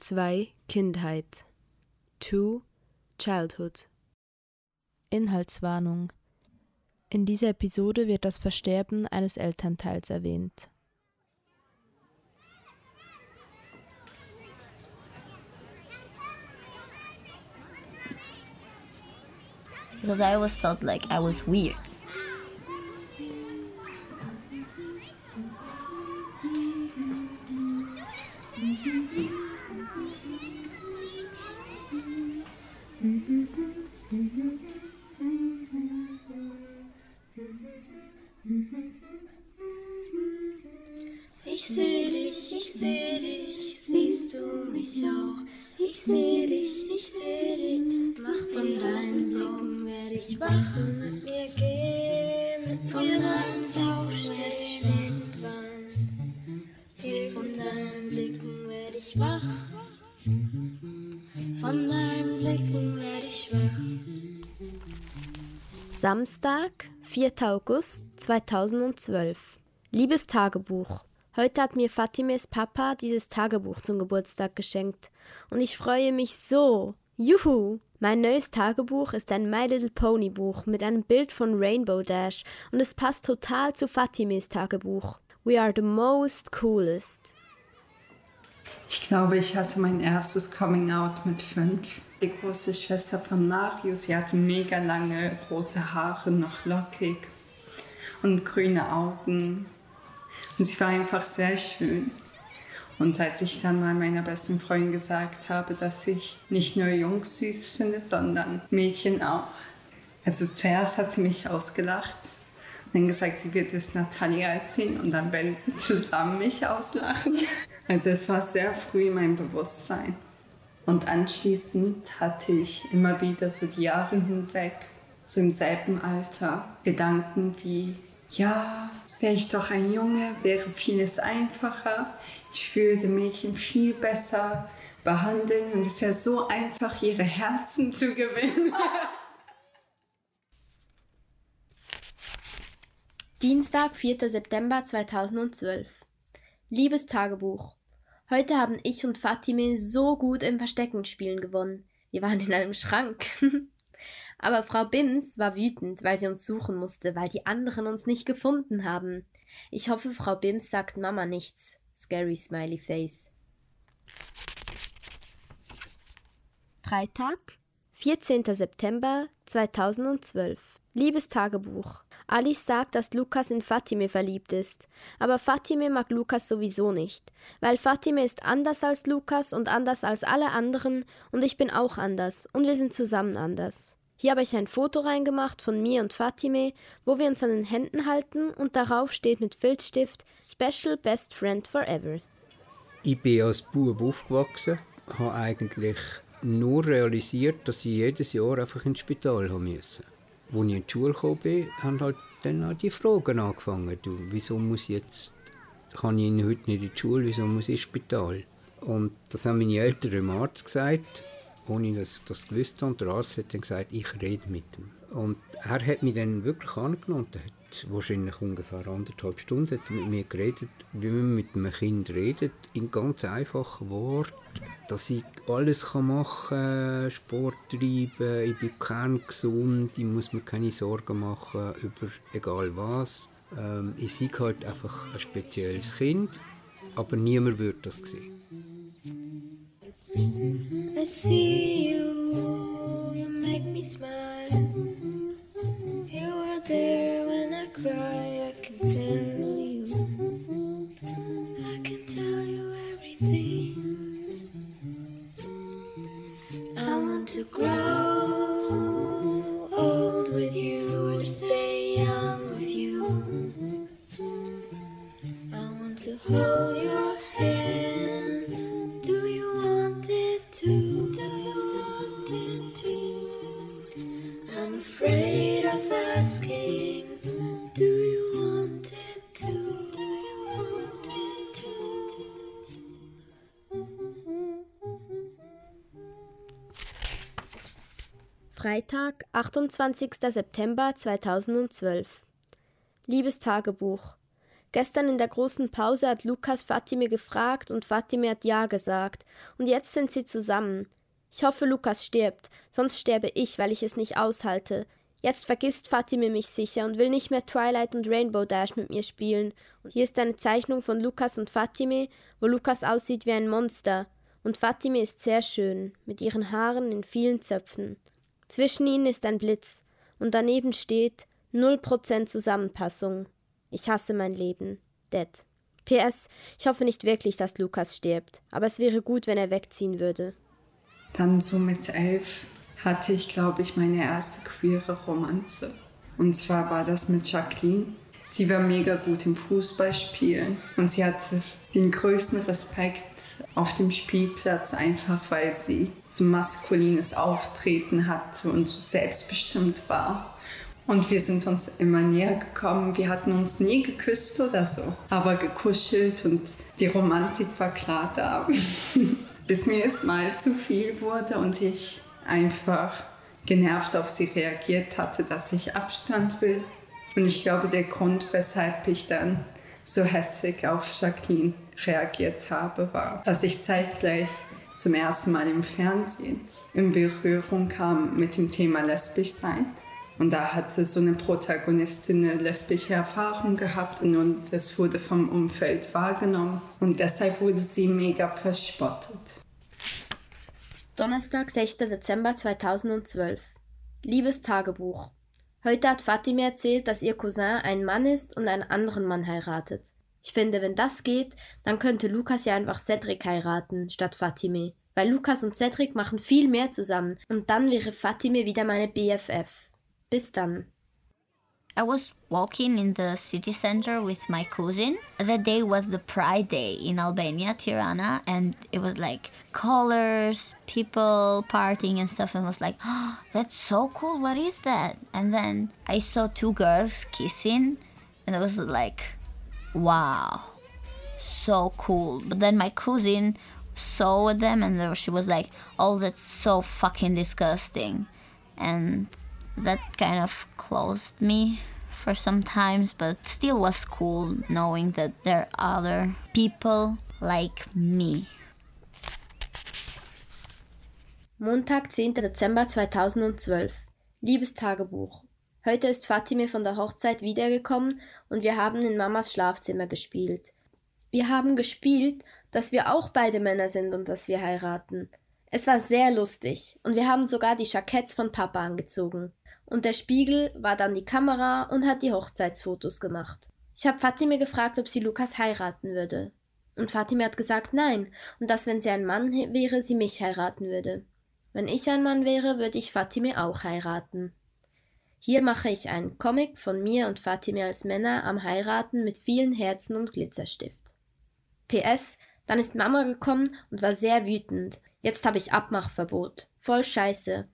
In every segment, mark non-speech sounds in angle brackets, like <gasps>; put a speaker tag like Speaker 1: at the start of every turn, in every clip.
Speaker 1: 2 Kindheit 2 Childhood Inhaltswarnung In dieser Episode wird das Versterben eines Elternteils erwähnt.
Speaker 2: Because I always felt like I was weird.
Speaker 1: Samstag, 4. August 2012. Liebes Tagebuch. Heute hat mir Fatimes Papa dieses Tagebuch zum Geburtstag geschenkt und ich freue mich so. Juhu! Mein neues Tagebuch ist ein My Little Pony Buch mit einem Bild von Rainbow Dash und es passt total zu Fatimes Tagebuch. We are the most coolest.
Speaker 3: Ich glaube, ich hatte mein erstes Coming Out mit fünf. Die große Schwester von Mario, sie hatte mega lange rote Haare, noch lockig und grüne Augen. Und sie war einfach sehr schön. Und als ich dann mal meiner besten Freundin gesagt habe, dass ich nicht nur Jungs süß finde, sondern Mädchen auch. Also zuerst hat sie mich ausgelacht dann gesagt, sie wird es Natalia erzählen und dann werden sie zusammen mich auslachen. Also es war sehr früh in meinem Bewusstsein. Und anschließend hatte ich immer wieder so die Jahre hinweg, so im selben Alter, Gedanken wie, ja, wäre ich doch ein Junge, wäre vieles einfacher. Ich würde Mädchen viel besser behandeln und es wäre so einfach, ihre Herzen zu gewinnen. <laughs>
Speaker 1: Dienstag, 4. September 2012. Liebes Tagebuch. Heute haben ich und Fatime so gut im Versteckenspielen gewonnen. Wir waren in einem Schrank. <laughs> Aber Frau Bims war wütend, weil sie uns suchen musste, weil die anderen uns nicht gefunden haben. Ich hoffe, Frau Bims sagt Mama nichts. Scary Smiley Face. Freitag, 14. September 2012. Liebes Tagebuch. Alice sagt, dass Lukas in Fatime verliebt ist. Aber Fatime mag Lukas sowieso nicht. Weil Fatime ist anders als Lukas und anders als alle anderen und ich bin auch anders und wir sind zusammen anders. Hier habe ich ein Foto reingemacht von mir und Fatime, wo wir uns an den Händen halten und darauf steht mit Filzstift Special Best Friend Forever.
Speaker 4: Ich bin als Bub aufgewachsen, habe eigentlich nur realisiert, dass ich jedes Jahr einfach ins Spital haben musste. Als ich in die Schule bin, haben halt dann auch die Fragen angefangen. Du, wieso muss ich jetzt, kann ich heute nicht in die Schule, wieso muss ich ins Spital? Und das haben meine Eltern dem Arzt gesagt, ohne dass ich das gewusst habe. Und der Arzt hat dann gesagt, ich rede mit ihm. Und er hat mich dann wirklich angenommen. Er hat wahrscheinlich ungefähr anderthalb Stunden hat mit mir geredet, wie man mit einem Kind redet, in ganz einfachen Worten. Dass ich alles machen kann, Sport treiben, ich bin kerngesund, ich muss mir keine Sorgen machen über egal was. Ähm, ich sehe halt einfach ein spezielles Kind, aber niemand würde das sehen.
Speaker 5: I see you, you make me smile. Cry, I can tell you. I can tell you everything. I want to grow old with you or stay
Speaker 1: 28. September 2012. Liebes Tagebuch. Gestern in der großen Pause hat Lukas Fatime gefragt und Fatime hat Ja gesagt. Und jetzt sind sie zusammen. Ich hoffe, Lukas stirbt, sonst sterbe ich, weil ich es nicht aushalte. Jetzt vergisst Fatime mich sicher und will nicht mehr Twilight und Rainbow Dash mit mir spielen. Und hier ist eine Zeichnung von Lukas und Fatime, wo Lukas aussieht wie ein Monster. Und Fatime ist sehr schön, mit ihren Haaren in vielen Zöpfen. Zwischen ihnen ist ein Blitz, und daneben steht 0% Zusammenpassung. Ich hasse mein Leben. Dead. PS, ich hoffe nicht wirklich, dass Lukas stirbt, aber es wäre gut, wenn er wegziehen würde.
Speaker 3: Dann so mit elf hatte ich, glaube ich, meine erste queere Romanze. Und zwar war das mit Jacqueline. Sie war mega gut im Fußballspielen und sie hatte den größten Respekt auf dem Spielplatz, einfach weil sie so maskulines Auftreten hatte und so selbstbestimmt war. Und wir sind uns immer näher gekommen. Wir hatten uns nie geküsst oder so, aber gekuschelt und die Romantik war klar da. <laughs> Bis mir es mal zu viel wurde und ich einfach genervt auf sie reagiert hatte, dass ich Abstand will. Und ich glaube, der Grund, weshalb ich dann so hässlich auf Jacqueline reagiert habe, war, dass ich zeitgleich zum ersten Mal im Fernsehen in Berührung kam mit dem Thema lesbisch sein. Und da hatte so eine Protagonistin eine lesbische Erfahrung gehabt und es wurde vom Umfeld wahrgenommen. Und deshalb wurde sie mega verspottet.
Speaker 1: Donnerstag, 6. Dezember 2012. Liebes Tagebuch. Heute hat Fatime erzählt, dass ihr Cousin ein Mann ist und einen anderen Mann heiratet. Ich finde, wenn das geht, dann könnte Lukas ja einfach Cedric heiraten statt Fatime. Weil Lukas und Cedric machen viel mehr zusammen und dann wäre Fatime wieder meine BFF. Bis dann.
Speaker 2: I was walking in the city center with my cousin. That day was the Pride Day in Albania, Tirana, and it was like colors, people partying and stuff, and I was like, oh, that's so cool. What is that? And then I saw two girls kissing, and it was like, wow, so cool. But then my cousin saw them, and she was like, oh, that's so fucking disgusting, and that kind of closed me for some times, but still was cool knowing that there are other people like me.
Speaker 1: Montag, 10. Dezember 2012. Liebes Tagebuch. Heute ist Fatime von der Hochzeit wiedergekommen und wir haben in Mamas Schlafzimmer gespielt. Wir haben gespielt, dass wir auch beide Männer sind und dass wir heiraten. Es war sehr lustig und wir haben sogar die Jacketts von Papa angezogen und der Spiegel war dann die Kamera und hat die Hochzeitsfotos gemacht. Ich habe Fatime gefragt, ob sie Lukas heiraten würde. Und Fatime hat gesagt nein und dass, wenn sie ein Mann wäre, sie mich heiraten würde. Wenn ich ein Mann wäre, würde ich Fatime auch heiraten. Hier mache ich einen Comic von mir und Fatime als Männer am Heiraten mit vielen Herzen und Glitzerstift. PS, dann ist Mama gekommen und war sehr wütend. Jetzt habe ich Abmachverbot. Voll scheiße.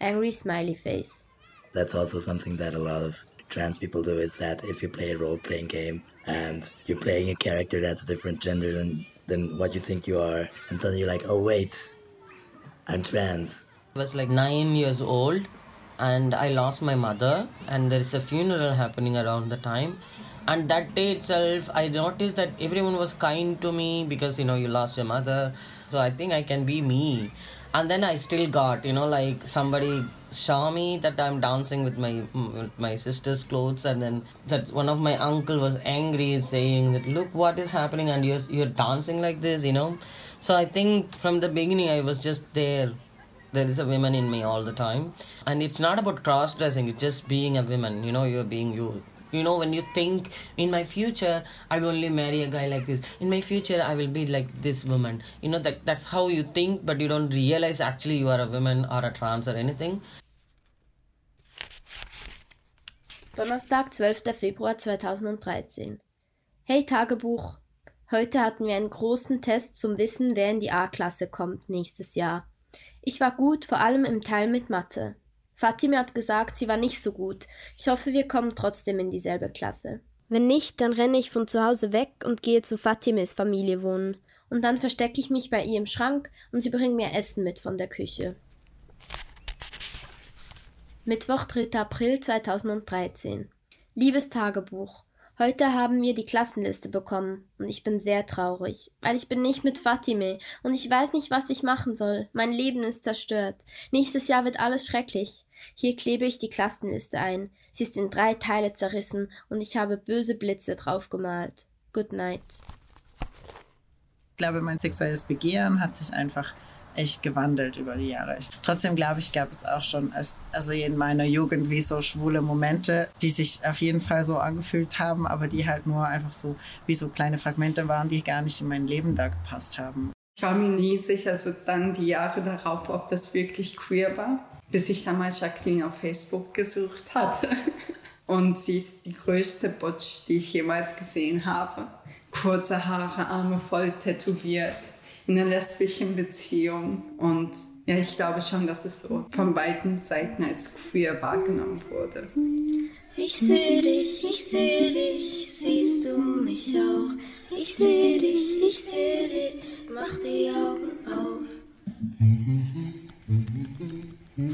Speaker 1: Angry Smiley Face.
Speaker 6: That's also something that a lot of trans people do is that if you play a role playing game and you're playing a character that's a different gender than than what you think you are and suddenly you're like oh wait i'm trans.
Speaker 7: I was like nine years old and I lost my mother and there is a funeral happening around the time. And that day itself I noticed that everyone was kind to me because you know you lost your mother. So I think I can be me and then I still got you know like somebody saw me that I'm dancing with my mm, with my sister's clothes. And then that one of my uncle was angry saying that look what is happening and you're you're dancing like this you know. So I think from the beginning I was just there. There is a woman in me all the time. And it's not about cross dressing it's just being a woman you know you're being you you know when you think in my future i will only marry a guy like this in my future i will be like this woman you know that that's how you think but you don't realize actually you are a woman or a trans or anything
Speaker 1: Donnerstag, 12. Februar 2013. Hey Tagebuch. Heute hatten wir einen großen Test zum Wissen, wer in die A-Klasse kommt nächstes Jahr. Ich war gut, vor allem im Teil mit Mathe. Fatime hat gesagt, sie war nicht so gut. Ich hoffe, wir kommen trotzdem in dieselbe Klasse. Wenn nicht, dann renne ich von zu Hause weg und gehe zu Fatimes Familie wohnen. Und dann verstecke ich mich bei ihr im Schrank und sie bringt mir Essen mit von der Küche. Mittwoch, 3. April 2013. Liebes Tagebuch. Heute haben wir die Klassenliste bekommen und ich bin sehr traurig, weil ich bin nicht mit Fatime und ich weiß nicht, was ich machen soll. Mein Leben ist zerstört. Nächstes Jahr wird alles schrecklich. Hier klebe ich die Klassenliste ein. Sie ist in drei Teile zerrissen und ich habe böse Blitze drauf gemalt. Good night.
Speaker 8: Ich glaube, mein sexuelles Begehren hat sich einfach echt gewandelt über die Jahre. Trotzdem glaube ich, gab es auch schon als, also in meiner Jugend wie so schwule Momente, die sich auf jeden Fall so angefühlt haben, aber die halt nur einfach so wie so kleine Fragmente waren, die gar nicht in mein Leben da gepasst haben.
Speaker 3: Ich war mir nie sicher, so dann die Jahre darauf, ob das wirklich queer war, bis ich dann mal Jacqueline auf Facebook gesucht hatte. <laughs> Und sie ist die größte Butch, die ich jemals gesehen habe. Kurze Haare, Arme voll tätowiert in einer lesbischen Beziehung. Und ja, ich glaube schon, dass es so von beiden Seiten als queer wahrgenommen wurde.
Speaker 5: Ich seh dich, ich seh dich, siehst du mich auch? Ich seh dich, ich seh dich, mach die Augen auf.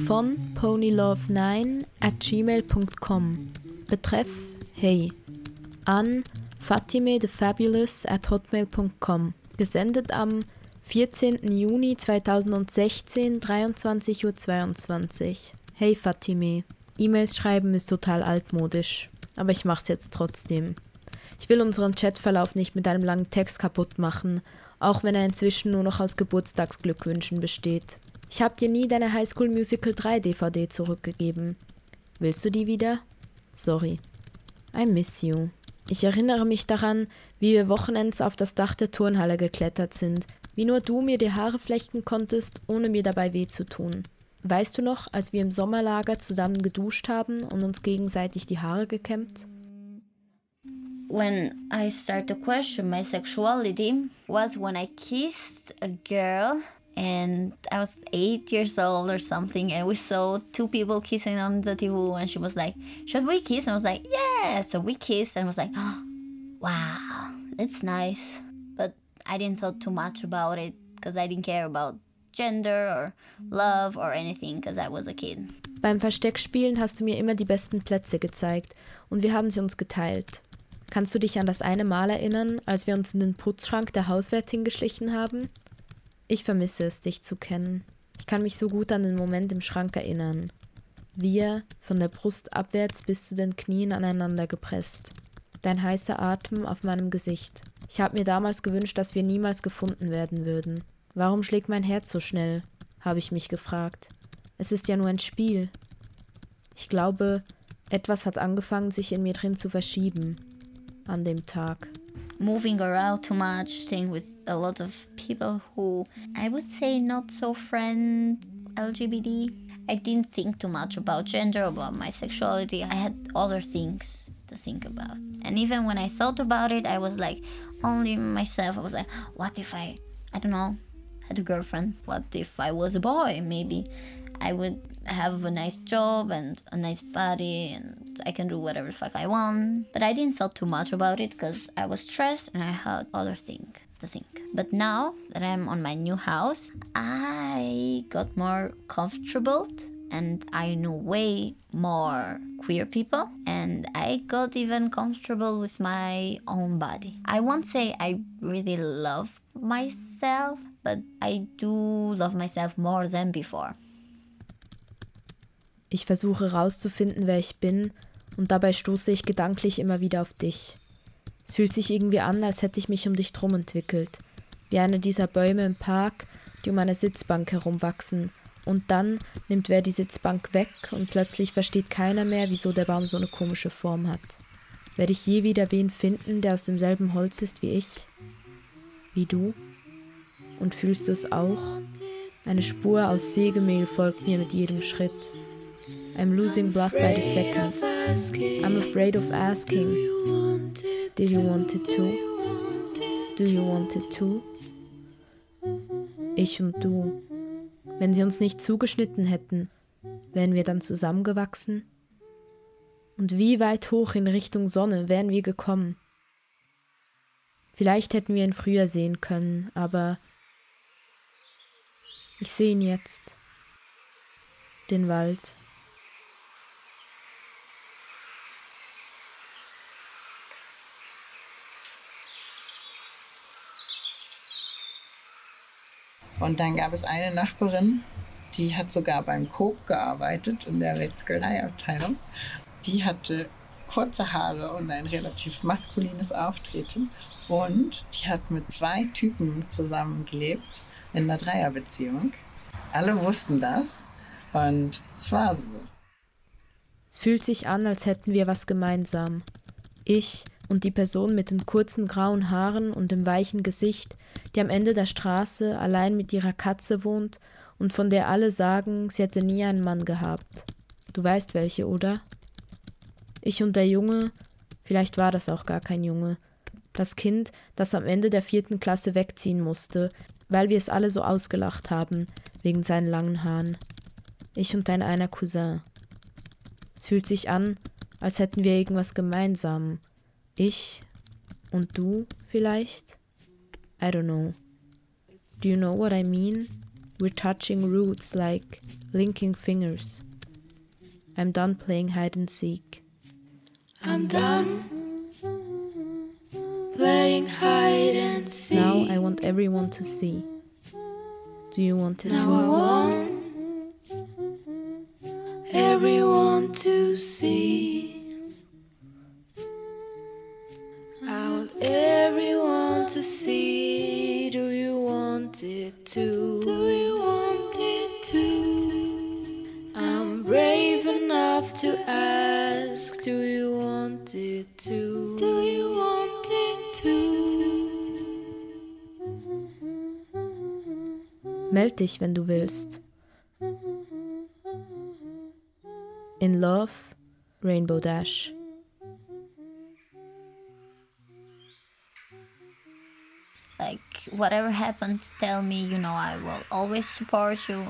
Speaker 9: Von ponylove9 at gmail.com. Betreff Hey. An Fatime the Fabulous at hotmail.com. Gesendet am 14. Juni 2016, 23.22 Uhr. Hey Fatime. E-Mails schreiben ist total altmodisch, aber ich mach's jetzt trotzdem. Ich will unseren Chatverlauf nicht mit einem langen Text kaputt machen, auch wenn er inzwischen nur noch aus Geburtstagsglückwünschen besteht. Ich hab dir nie deine High School Musical 3 DVD zurückgegeben. Willst du die wieder? Sorry. I miss you. Ich erinnere mich daran, wie wir wochenends auf das Dach der Turnhalle geklettert sind, wie nur du mir die Haare flechten konntest, ohne mir dabei weh zu tun. Weißt du noch, als wir im Sommerlager zusammen geduscht haben und uns gegenseitig die Haare gekämmt?
Speaker 2: When I started to question my sexuality was when I kissed a girl and I was eight years old or something, and we saw two people kissing on the TV, and she was like, "Should we kiss?" And I was like, "Yeah." So we kissed, and I was like, oh, <gasps> "Wow, it's nice." I didn't thought too much about it because I didn't care about gender or love or anything because I was a kid.
Speaker 9: Beim Versteckspielen hast du mir immer die besten Plätze gezeigt und wir haben sie uns geteilt. Kannst du dich an das eine Mal erinnern, als wir uns in den Putzschrank der Hauswärtin geschlichen haben? Ich vermisse es, dich zu kennen. Ich kann mich so gut an den Moment im Schrank erinnern. Wir, von der Brust abwärts bis zu den Knien aneinander gepresst. Dein heißer Atem auf meinem Gesicht. Ich habe mir damals gewünscht, dass wir niemals gefunden werden würden. Warum schlägt mein Herz so schnell? habe ich mich gefragt. Es ist ja nur ein Spiel. Ich glaube, etwas hat angefangen, sich in mir drin zu verschieben. An dem Tag.
Speaker 2: moving around too much, staying with a lot of people who I would say not so friend LGBT. I didn't think too much about gender, about my sexuality. I had other things to think about. And even when I thought about it, I was like only myself. I was like, what if I, I don't know, had a girlfriend? What if I was a boy? Maybe I would have a nice job and a nice body and I can do whatever the fuck I want. But I didn't thought too much about it because I was stressed and I had other things to think. But now that I'm on my new house, I got more comfortable and I know way more queer people and I got even comfortable with my own body. I won't say I really love myself, but I do love myself more than before.
Speaker 9: Ich versuche herauszufinden, wer ich bin, und dabei stoße ich gedanklich immer wieder auf dich. Es fühlt sich irgendwie an, als hätte ich mich um dich drum entwickelt, wie einer dieser Bäume im Park, die um eine Sitzbank herumwachsen, und dann nimmt wer die Sitzbank weg und plötzlich versteht keiner mehr, wieso der Baum so eine komische Form hat. Werde ich je wieder wen finden, der aus demselben Holz ist wie ich? Wie du? Und fühlst du es auch? Eine Spur aus Sägemehl folgt mir mit jedem Schritt. I'm losing blood by the second. I'm afraid of asking. Did you want it too? Do you want it too? Ich und du. Wenn sie uns nicht zugeschnitten hätten, wären wir dann zusammengewachsen? Und wie weit hoch in Richtung Sonne wären wir gekommen? Vielleicht hätten wir ihn früher sehen können, aber ich sehe ihn jetzt. Den Wald.
Speaker 8: Und dann gab es eine Nachbarin, die hat sogar beim Coop gearbeitet, in der Metzgereiabteilung. Die hatte kurze Haare und ein relativ maskulines Auftreten. Und die hat mit zwei Typen zusammengelebt in einer Dreierbeziehung. Alle wussten das und es war so.
Speaker 9: Es fühlt sich an, als hätten wir was gemeinsam. Ich und die Person mit den kurzen grauen Haaren und dem weichen Gesicht, die am Ende der Straße allein mit ihrer Katze wohnt und von der alle sagen, sie hätte nie einen Mann gehabt. Du weißt welche, oder? Ich und der Junge, vielleicht war das auch gar kein Junge, das Kind, das am Ende der vierten Klasse wegziehen musste, weil wir es alle so ausgelacht haben, wegen seinen langen Haaren. Ich und dein einer Cousin. Es fühlt sich an, als hätten wir irgendwas gemeinsam. Ich und du vielleicht? I don't know. Do you know what I mean? We're touching roots like linking fingers. I'm done playing hide and seek.
Speaker 5: I'm done playing hide and seek.
Speaker 9: Now I want everyone to see. Do you want it
Speaker 5: Now I want everyone to see. See. Do you want it too? Do you want it too? I'm brave enough to ask. Do you want it too? Do you want it too?
Speaker 9: Meld dich, wenn du willst. In Love, Rainbow Dash.
Speaker 2: Like whatever happens, tell me. You know, I will always support you